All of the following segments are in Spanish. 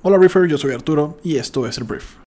Hola Briefer, yo soy Arturo y esto es el Brief.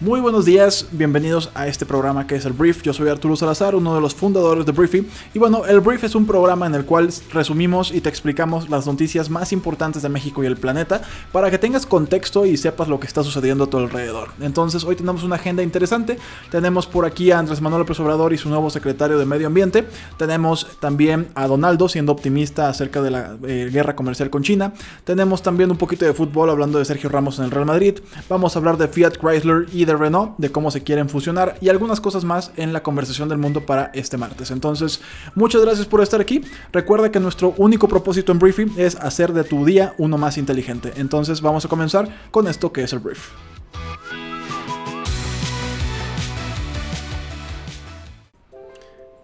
Muy buenos días, bienvenidos a este programa que es el Brief. Yo soy Arturo Salazar, uno de los fundadores de Briefy. Y bueno, el Brief es un programa en el cual resumimos y te explicamos las noticias más importantes de México y el planeta para que tengas contexto y sepas lo que está sucediendo a tu alrededor. Entonces, hoy tenemos una agenda interesante. Tenemos por aquí a Andrés Manuel López Obrador y su nuevo secretario de Medio Ambiente. Tenemos también a Donaldo siendo optimista acerca de la eh, guerra comercial con China. Tenemos también un poquito de fútbol hablando de Sergio Ramos en el Real Madrid. Vamos a hablar de Fiat Chrysler y de Renault, de cómo se quieren fusionar y algunas cosas más en la conversación del mundo para este martes. Entonces, muchas gracias por estar aquí. Recuerda que nuestro único propósito en Briefing es hacer de tu día uno más inteligente. Entonces, vamos a comenzar con esto que es el Brief.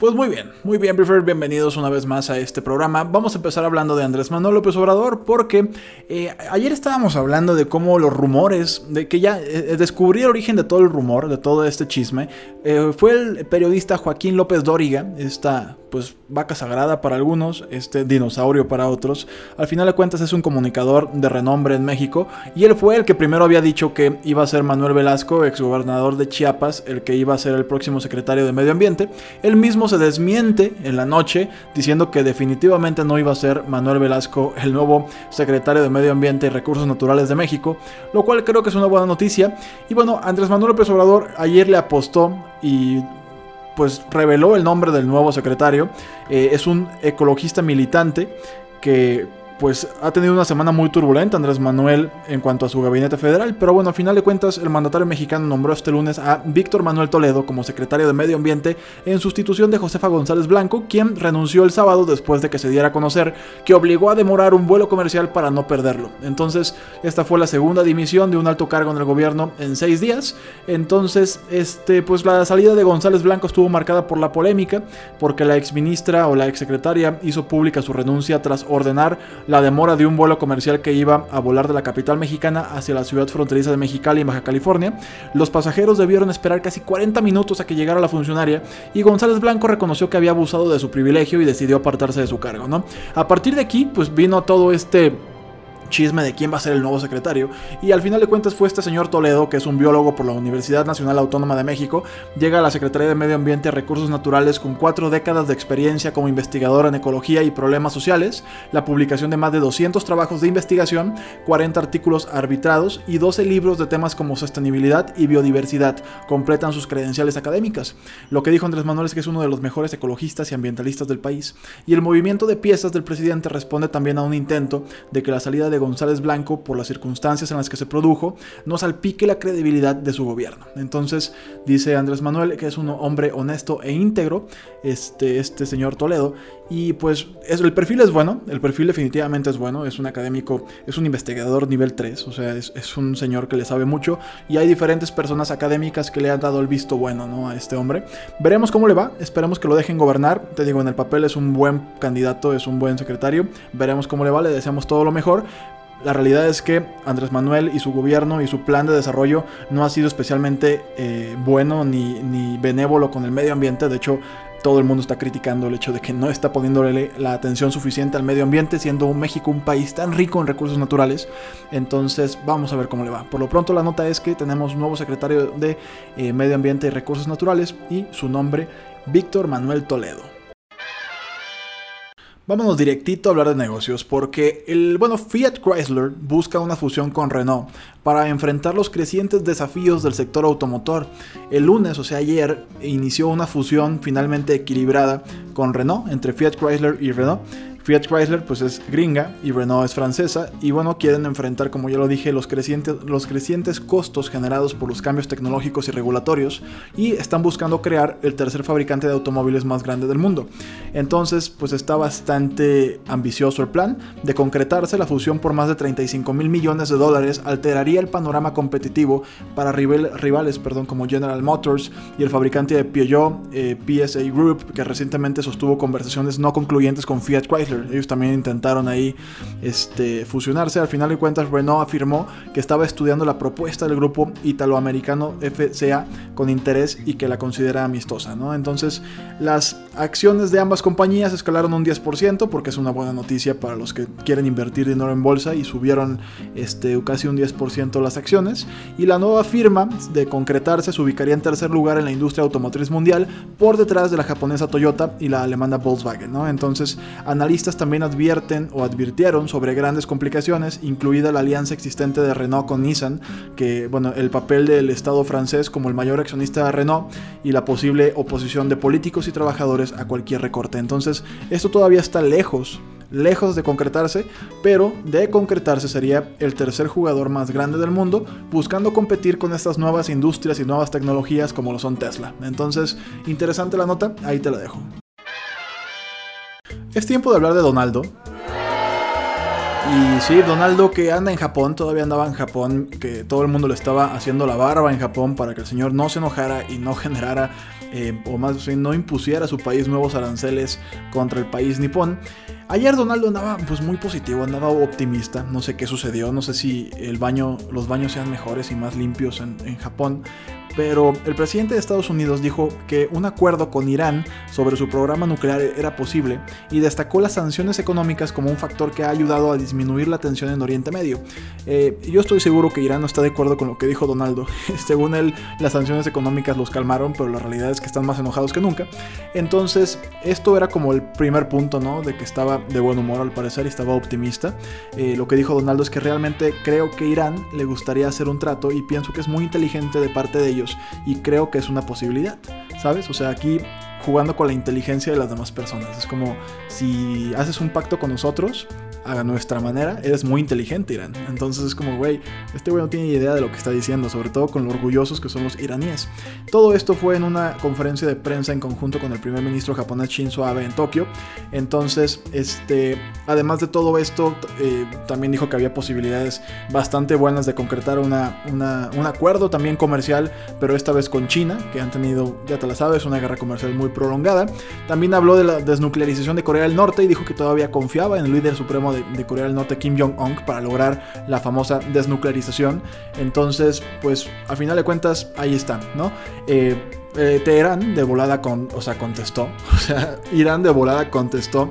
Pues muy bien, muy bien, Briefer, bienvenidos una vez más a este programa. Vamos a empezar hablando de Andrés Manuel López Obrador porque eh, ayer estábamos hablando de cómo los rumores, de que ya eh, descubrí el origen de todo el rumor, de todo este chisme, eh, fue el periodista Joaquín López Dóriga, esta pues vaca sagrada para algunos, este dinosaurio para otros. Al final de cuentas es un comunicador de renombre en México y él fue el que primero había dicho que iba a ser Manuel Velasco, exgobernador de Chiapas, el que iba a ser el próximo secretario de Medio Ambiente. Él mismo se desmiente en la noche diciendo que definitivamente no iba a ser Manuel Velasco el nuevo secretario de Medio Ambiente y Recursos Naturales de México, lo cual creo que es una buena noticia. Y bueno, Andrés Manuel López Obrador ayer le apostó y pues reveló el nombre del nuevo secretario. Eh, es un ecologista militante que pues ha tenido una semana muy turbulenta Andrés Manuel en cuanto a su gabinete federal, pero bueno, a final de cuentas el mandatario mexicano nombró este lunes a Víctor Manuel Toledo como secretario de Medio Ambiente en sustitución de Josefa González Blanco, quien renunció el sábado después de que se diera a conocer que obligó a demorar un vuelo comercial para no perderlo. Entonces, esta fue la segunda dimisión de un alto cargo en el gobierno en seis días. Entonces, este, pues la salida de González Blanco estuvo marcada por la polémica, porque la exministra o la exsecretaria hizo pública su renuncia tras ordenar la demora de un vuelo comercial que iba a volar de la capital mexicana hacia la ciudad fronteriza de Mexicali en Baja California. Los pasajeros debieron esperar casi 40 minutos a que llegara la funcionaria y González Blanco reconoció que había abusado de su privilegio y decidió apartarse de su cargo, ¿no? A partir de aquí, pues vino todo este chisme de quién va a ser el nuevo secretario. Y al final de cuentas fue este señor Toledo, que es un biólogo por la Universidad Nacional Autónoma de México. Llega a la Secretaría de Medio Ambiente y Recursos Naturales con cuatro décadas de experiencia como investigador en ecología y problemas sociales, la publicación de más de 200 trabajos de investigación, 40 artículos arbitrados y 12 libros de temas como sostenibilidad y biodiversidad. Completan sus credenciales académicas. Lo que dijo Andrés Manuel es que es uno de los mejores ecologistas y ambientalistas del país. Y el movimiento de piezas del presidente responde también a un intento de que la salida de González Blanco, por las circunstancias en las que se produjo, no salpique la credibilidad de su gobierno. Entonces, dice Andrés Manuel que es un hombre honesto e íntegro, este, este señor Toledo, y pues es, el perfil es bueno, el perfil definitivamente es bueno, es un académico, es un investigador nivel 3, o sea, es, un señor que le sabe mucho, y hay diferentes personas académicas que le han dado el visto bueno ¿no? a este hombre. Veremos cómo le va, esperemos que lo dejen gobernar, te digo, en el papel es un buen candidato, es un buen secretario, veremos cómo le va, le deseamos todo lo mejor, la realidad es que Andrés Manuel y su gobierno y su plan de desarrollo no ha sido especialmente eh, bueno ni, ni benévolo con el medio ambiente. De hecho, todo el mundo está criticando el hecho de que no está poniéndole la atención suficiente al medio ambiente, siendo México un país tan rico en recursos naturales. Entonces, vamos a ver cómo le va. Por lo pronto, la nota es que tenemos un nuevo secretario de eh, Medio Ambiente y Recursos Naturales y su nombre, Víctor Manuel Toledo. Vámonos directito a hablar de negocios, porque el bueno Fiat Chrysler busca una fusión con Renault para enfrentar los crecientes desafíos del sector automotor. El lunes, o sea ayer, inició una fusión finalmente equilibrada con Renault, entre Fiat Chrysler y Renault Fiat Chrysler pues es gringa y Renault es francesa y bueno, quieren enfrentar, como ya lo dije, los crecientes, los crecientes costos generados por los cambios tecnológicos y regulatorios y están buscando crear el tercer fabricante de automóviles más grande del mundo. Entonces, pues está bastante ambicioso el plan. De concretarse, la fusión por más de 35 mil millones de dólares alteraría el panorama competitivo para rivales perdón, como General Motors y el fabricante de Peugeot, eh, PSA Group, que recientemente sostuvo conversaciones no concluyentes con Fiat Chrysler. Ellos también intentaron ahí este, fusionarse. Al final de cuentas, Renault afirmó que estaba estudiando la propuesta del grupo italoamericano FCA con interés y que la considera amistosa. ¿no? Entonces, las acciones de ambas compañías escalaron un 10% porque es una buena noticia para los que quieren invertir dinero en bolsa y subieron este, casi un 10% las acciones. Y la nueva firma, de concretarse, se ubicaría en tercer lugar en la industria automotriz mundial por detrás de la japonesa Toyota y la alemana Volkswagen. ¿no? Entonces, analistas también advierten o advirtieron sobre grandes complicaciones, incluida la alianza existente de Renault con Nissan, que, bueno, el papel del Estado francés como el mayor accionista de Renault y la posible oposición de políticos y trabajadores a cualquier recorte. Entonces, esto todavía está lejos lejos de concretarse, pero de concretarse sería el tercer jugador más grande del mundo, buscando competir con estas nuevas industrias y nuevas tecnologías como lo son Tesla. Entonces, interesante la nota, ahí te la dejo. Es tiempo de hablar de Donaldo. Y sí, Donaldo que anda en Japón, todavía andaba en Japón, que todo el mundo le estaba haciendo la barba en Japón para que el señor no se enojara y no generara, eh, o más bien no impusiera a su país nuevos aranceles contra el país nipón. Ayer Donaldo andaba pues muy positivo, andaba optimista, no sé qué sucedió, no sé si el baño, los baños sean mejores y más limpios en, en Japón, pero el presidente de Estados Unidos dijo que un acuerdo con Irán sobre su programa nuclear era posible y destacó las sanciones económicas como un factor que ha ayudado a disminuir la tensión en Oriente Medio. Eh, yo estoy seguro que Irán no está de acuerdo con lo que dijo Donaldo. Según él, las sanciones económicas los calmaron, pero la realidad es que están más enojados que nunca. Entonces, esto era como el primer punto, ¿no? De que estaba de buen humor al parecer y estaba optimista. Eh, lo que dijo Donaldo es que realmente creo que Irán le gustaría hacer un trato y pienso que es muy inteligente de parte de ellos y creo que es una posibilidad, ¿sabes? O sea, aquí jugando con la inteligencia de las demás personas. Es como si haces un pacto con nosotros, a nuestra manera, eres muy inteligente, Irán. Entonces es como, güey, este güey no tiene idea de lo que está diciendo, sobre todo con lo orgullosos que son los iraníes. Todo esto fue en una conferencia de prensa en conjunto con el primer ministro japonés Shinzo Abe en Tokio. Entonces, este, además de todo esto, eh, también dijo que había posibilidades bastante buenas de concretar una, un acuerdo también comercial, pero esta vez con China, que han tenido, ya te la sabes, una guerra comercial muy prolongada. También habló de la desnuclearización de Corea del Norte y dijo que todavía confiaba en el líder supremo de, Corea del Norte, Kim Jong-un, para lograr la famosa desnuclearización. Entonces, pues a final de cuentas, ahí están, ¿no? Eh, eh, de volada con, o sea, contestó. O sea, Irán de volada contestó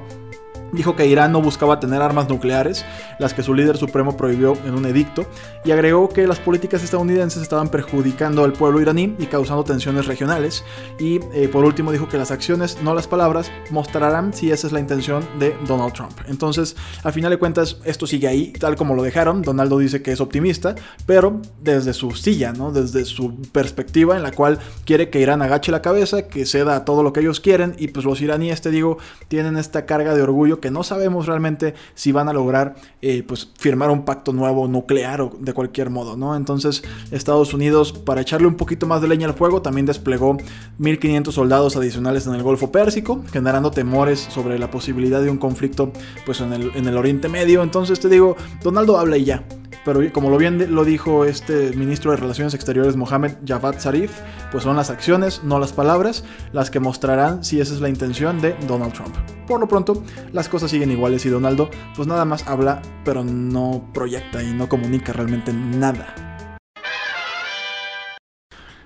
Dijo que Irán no buscaba tener armas nucleares, las que su líder supremo prohibió en un edicto, y agregó que las políticas estadounidenses estaban perjudicando al pueblo iraní y causando tensiones regionales. Y eh, por último dijo que las acciones, no las palabras, mostrarán si esa es la intención de Donald Trump. Entonces, al final de cuentas, esto sigue ahí, tal como lo dejaron. Donaldo dice que es optimista, pero desde su silla, ¿no? Desde su perspectiva en la cual quiere que Irán agache la cabeza, que ceda a todo lo que ellos quieren, y pues los iraníes, te digo, tienen esta carga de orgullo que no sabemos realmente si van a lograr eh, pues, firmar un pacto nuevo nuclear o de cualquier modo, ¿no? Entonces Estados Unidos, para echarle un poquito más de leña al fuego, también desplegó 1.500 soldados adicionales en el Golfo Pérsico, generando temores sobre la posibilidad de un conflicto pues, en, el, en el Oriente Medio. Entonces te digo, Donaldo habla y ya. Pero como lo bien lo dijo este ministro de Relaciones Exteriores Mohamed Javad Zarif, pues son las acciones, no las palabras, las que mostrarán si esa es la intención de Donald Trump. Por lo pronto, las cosas siguen iguales y Donaldo pues nada más habla, pero no proyecta y no comunica realmente nada.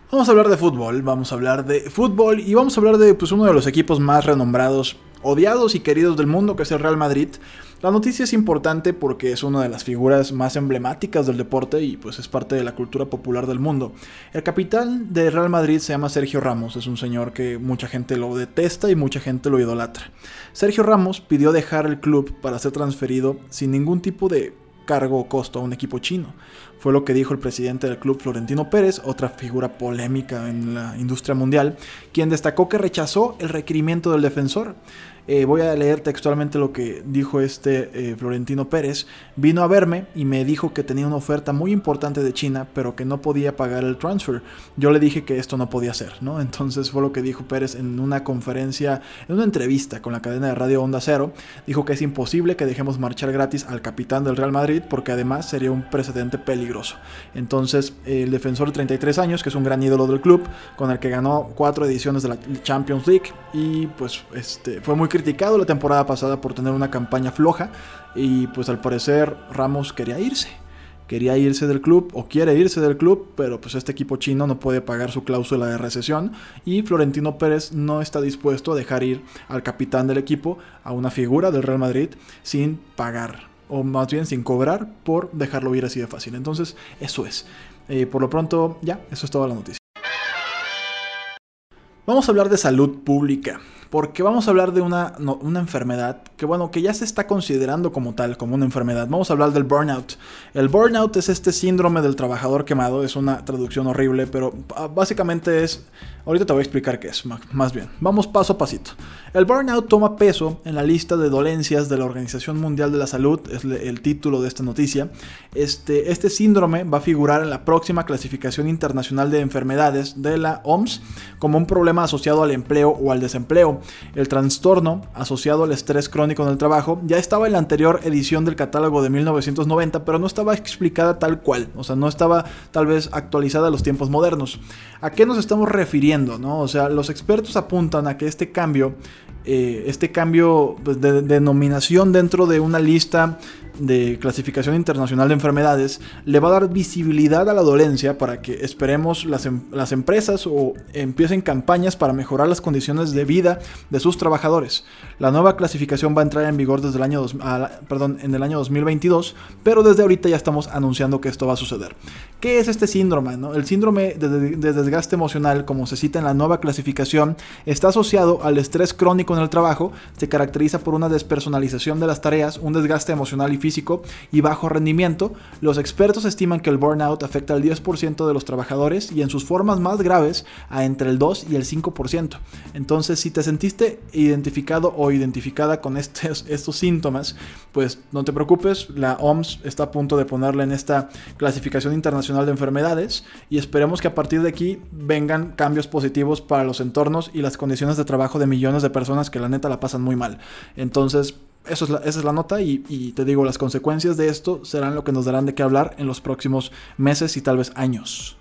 Vamos a hablar de fútbol, vamos a hablar de fútbol y vamos a hablar de pues, uno de los equipos más renombrados, odiados y queridos del mundo, que es el Real Madrid. La noticia es importante porque es una de las figuras más emblemáticas del deporte y pues es parte de la cultura popular del mundo. El capitán de Real Madrid se llama Sergio Ramos, es un señor que mucha gente lo detesta y mucha gente lo idolatra. Sergio Ramos pidió dejar el club para ser transferido sin ningún tipo de cargo o costo a un equipo chino. Fue lo que dijo el presidente del club Florentino Pérez, otra figura polémica en la industria mundial, quien destacó que rechazó el requerimiento del defensor. Eh, voy a leer textualmente lo que dijo este eh, Florentino Pérez. Vino a verme y me dijo que tenía una oferta muy importante de China, pero que no podía pagar el transfer. Yo le dije que esto no podía ser, ¿no? Entonces fue lo que dijo Pérez en una conferencia, en una entrevista con la cadena de radio Onda Cero. Dijo que es imposible que dejemos marchar gratis al capitán del Real Madrid porque además sería un precedente peligroso. Entonces el defensor de 33 años, que es un gran ídolo del club, con el que ganó cuatro ediciones de la Champions League y pues este, fue muy criticado la temporada pasada por tener una campaña floja y pues al parecer Ramos quería irse. Quería irse del club o quiere irse del club, pero pues este equipo chino no puede pagar su cláusula de recesión y Florentino Pérez no está dispuesto a dejar ir al capitán del equipo, a una figura del Real Madrid, sin pagar o más bien sin cobrar por dejarlo ir así de fácil. Entonces, eso es. Eh, por lo pronto, ya, eso es toda la noticia. Vamos a hablar de salud pública porque vamos a hablar de una, una, enfermedad que, bueno, que ya se está considerando como tal, como una enfermedad. Vamos a hablar del burnout. El burnout es este síndrome del trabajador quemado, es una traducción horrible, pero ah, básicamente es Ahorita te voy a explicar qué es, más bien. Vamos paso a pasito. El burnout toma peso en la lista de dolencias de la Organización Mundial de la Salud, es el título de esta noticia. Este, este síndrome va a figurar en la próxima clasificación internacional de enfermedades de la OMS como un problema asociado al empleo o al desempleo. El trastorno asociado al estrés crónico en el trabajo ya estaba en la anterior edición del catálogo de 1990, pero no estaba explicada tal cual, o sea, no estaba tal vez actualizada a los tiempos modernos. ¿A qué nos estamos refiriendo? No? O sea, los expertos apuntan a que este cambio, eh, este cambio pues, de denominación dentro de una lista de clasificación internacional de enfermedades le va a dar visibilidad a la dolencia para que esperemos las, em, las, empresas o empiecen campañas para mejorar las condiciones de vida de sus trabajadores. La nueva clasificación va a entrar en vigor desde el año, perdón, en el año 2022, pero desde ahorita ya estamos anunciando que esto va a suceder. ¿Qué es este síndrome? El síndrome de, de desgaste emocional, como se cita en la nueva clasificación, está asociado al estrés crónico en el trabajo, se caracteriza por una despersonalización de las tareas, un desgaste emocional y físico y bajo rendimiento. Los expertos estiman que el burnout afecta al 10% de los trabajadores y en sus formas más graves a entre el 2 y el 5%. Entonces, si te sentiste identificado o identificada con estos, estos síntomas, pues no te preocupes, la OMS está a punto de ponerle en esta clasificación internacional de enfermedades y esperemos que a partir de aquí vengan cambios positivos para los entornos y las condiciones de trabajo de millones de personas que la neta la pasan muy mal. Entonces, eso es esa es la nota y, y, te digo, las consecuencias de esto serán lo que nos darán de qué hablar en los próximos meses y tal vez años.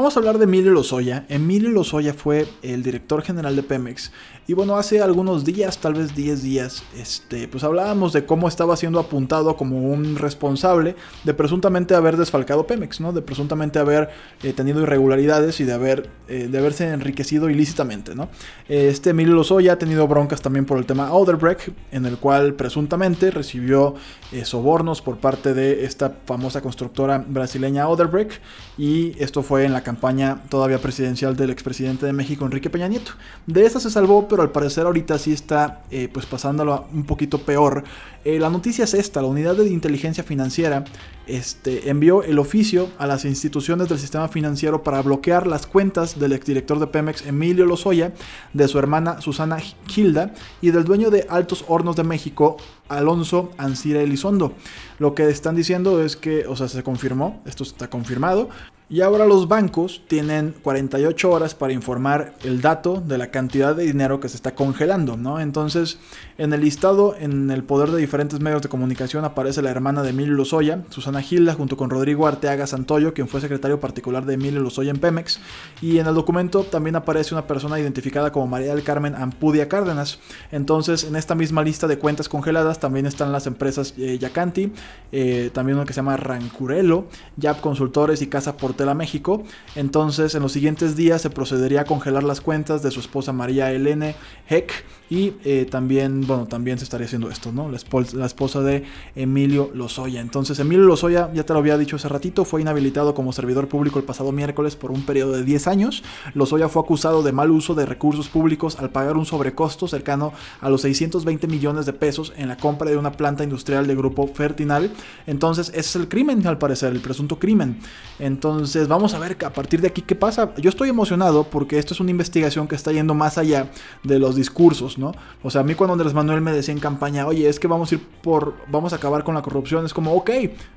Vamos a hablar de Emilio Lozoya. Emilio Lozoya fue el director general de Pemex. Y bueno, hace algunos días, tal vez 10 días, este, pues hablábamos de cómo estaba siendo apuntado como un responsable de presuntamente haber desfalcado Pemex, ¿no? De presuntamente haber eh, tenido irregularidades y de, haber, eh, de haberse enriquecido ilícitamente, ¿no? Este Emilio Lozoya ha tenido broncas también por el tema Odebrecht, en el cual presuntamente recibió eh, sobornos por parte de esta famosa constructora brasileña Odebrecht. Y esto fue en la campaña todavía presidencial del expresidente de México, Enrique Peña Nieto. De esa se salvó, pero al parecer ahorita sí está eh, pues pasándolo un poquito peor. Eh, la noticia es esta, la unidad de inteligencia financiera este, envió el oficio a las instituciones del sistema financiero para bloquear las cuentas del exdirector de Pemex, Emilio Lozoya, de su hermana Susana Gilda y del dueño de Altos Hornos de México, Alonso Ancira Elizondo. Lo que están diciendo es que, o sea, se confirmó, esto está confirmado, y ahora los bancos tienen 48 horas para informar el dato de la cantidad de dinero que se está congelando, ¿no? Entonces, en el listado, en el poder de diferentes medios de comunicación, aparece la hermana de Emilio Lozoya, Susana Gilda, junto con Rodrigo Arteaga Santoyo, quien fue secretario particular de Emilio Lozoya en Pemex. Y en el documento también aparece una persona identificada como María del Carmen Ampudia Cárdenas. Entonces, en esta misma lista de cuentas congeladas también están las empresas eh, Yacanti, eh, también uno que se llama Rancurelo, Yap Consultores y Casa Portal Hotel a México. Entonces, en los siguientes días se procedería a congelar las cuentas de su esposa María Elene Heck y eh, también, bueno, también se estaría haciendo esto, ¿no? La, esposa de Emilio Lozoya. Entonces, Emilio Lozoya, ya te lo había dicho hace ratito, fue inhabilitado como servidor público el pasado miércoles por un periodo de 10 años. Lozoya fue acusado de mal uso de recursos públicos al pagar un sobrecosto cercano a los 620 millones de pesos en la compra de una planta industrial de grupo Fertinal. Entonces, ese es el crimen, al parecer, el presunto crimen. Entonces, vamos a ver a partir de aquí qué pasa. Yo estoy emocionado porque esto es una investigación que está yendo más allá de los discursos o sea, a mí cuando Andrés Manuel me decía en campaña, oye, es que vamos a ir por, vamos a acabar con la corrupción, es como, ok,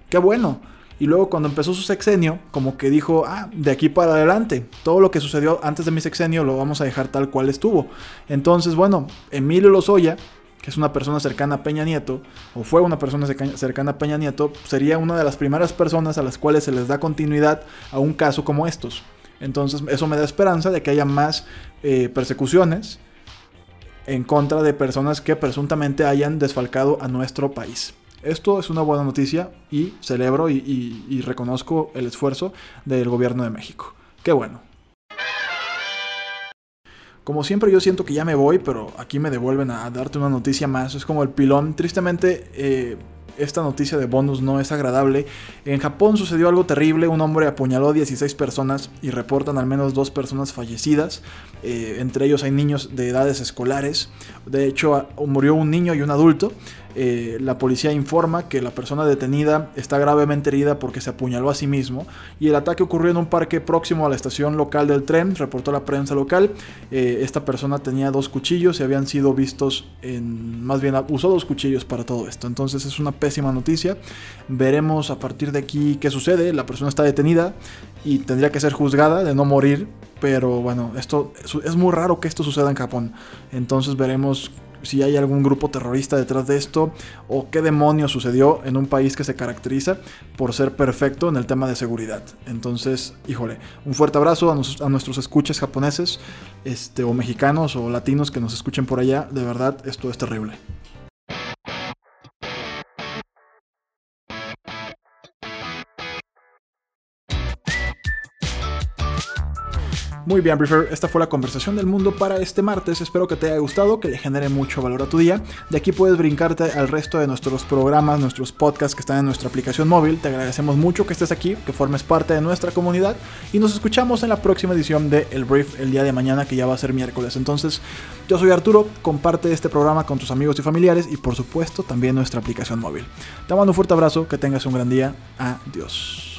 qué bueno. Y luego cuando empezó su sexenio, como que dijo, ah, de aquí para adelante, todo lo que sucedió antes de mi sexenio lo vamos a dejar tal cual estuvo. Entonces, bueno, Emilio Lozoya, que es una persona cercana a Peña Nieto, o fue una persona cercana a Peña Nieto, sería una de las primeras personas a las cuales se les da continuidad a un caso como estos. Entonces eso me da esperanza de que haya más eh, persecuciones, en contra de personas que presuntamente hayan desfalcado a nuestro país. Esto es una buena noticia y celebro y, reconozco el esfuerzo del gobierno de México. Qué bueno. Como siempre yo siento que ya me voy, pero aquí me devuelven a, darte una noticia más. Es como el pilón. Tristemente eh, esta noticia de bonus no es agradable. En Japón sucedió algo terrible, un hombre apuñaló a 16 personas y reportan al menos dos personas fallecidas, eh, entre ellos hay niños de edades escolares, de hecho murió un niño y un adulto, eh, la policía informa que la persona detenida está gravemente herida porque se apuñaló a sí mismo y el ataque ocurrió en un parque próximo a la estación local del tren, reportó la prensa local. Eh, esta persona tenía dos cuchillos y habían sido vistos en, más bien usó dos cuchillos para todo esto. Entonces es una pésima noticia. Veremos a partir de aquí qué sucede. La persona está detenida y tendría que ser juzgada de no morir. Pero bueno, esto es muy raro que esto suceda en Japón. Entonces veremos si hay algún grupo terrorista detrás de esto o qué demonios sucedió en un país que se caracteriza por ser perfecto en el tema de seguridad. Entonces, híjole, un fuerte abrazo a, nuestros escuches japoneses este, o mexicanos o latinos que nos escuchen por allá. De verdad, esto es terrible. Muy bien, Briefer, esta fue la conversación del mundo para este martes. Espero que te haya gustado, que le genere mucho valor a tu día. De aquí puedes brincarte al resto de nuestros programas, nuestros podcasts que están en nuestra aplicación móvil. Te agradecemos mucho que estés aquí, que formes parte de nuestra comunidad y nos escuchamos en la próxima edición de El Brief el día de mañana, que ya va a ser miércoles. Entonces, yo soy Arturo, comparte este programa con tus amigos y familiares y por supuesto también nuestra aplicación móvil. Te mando un fuerte abrazo, que tengas un gran día. Adiós.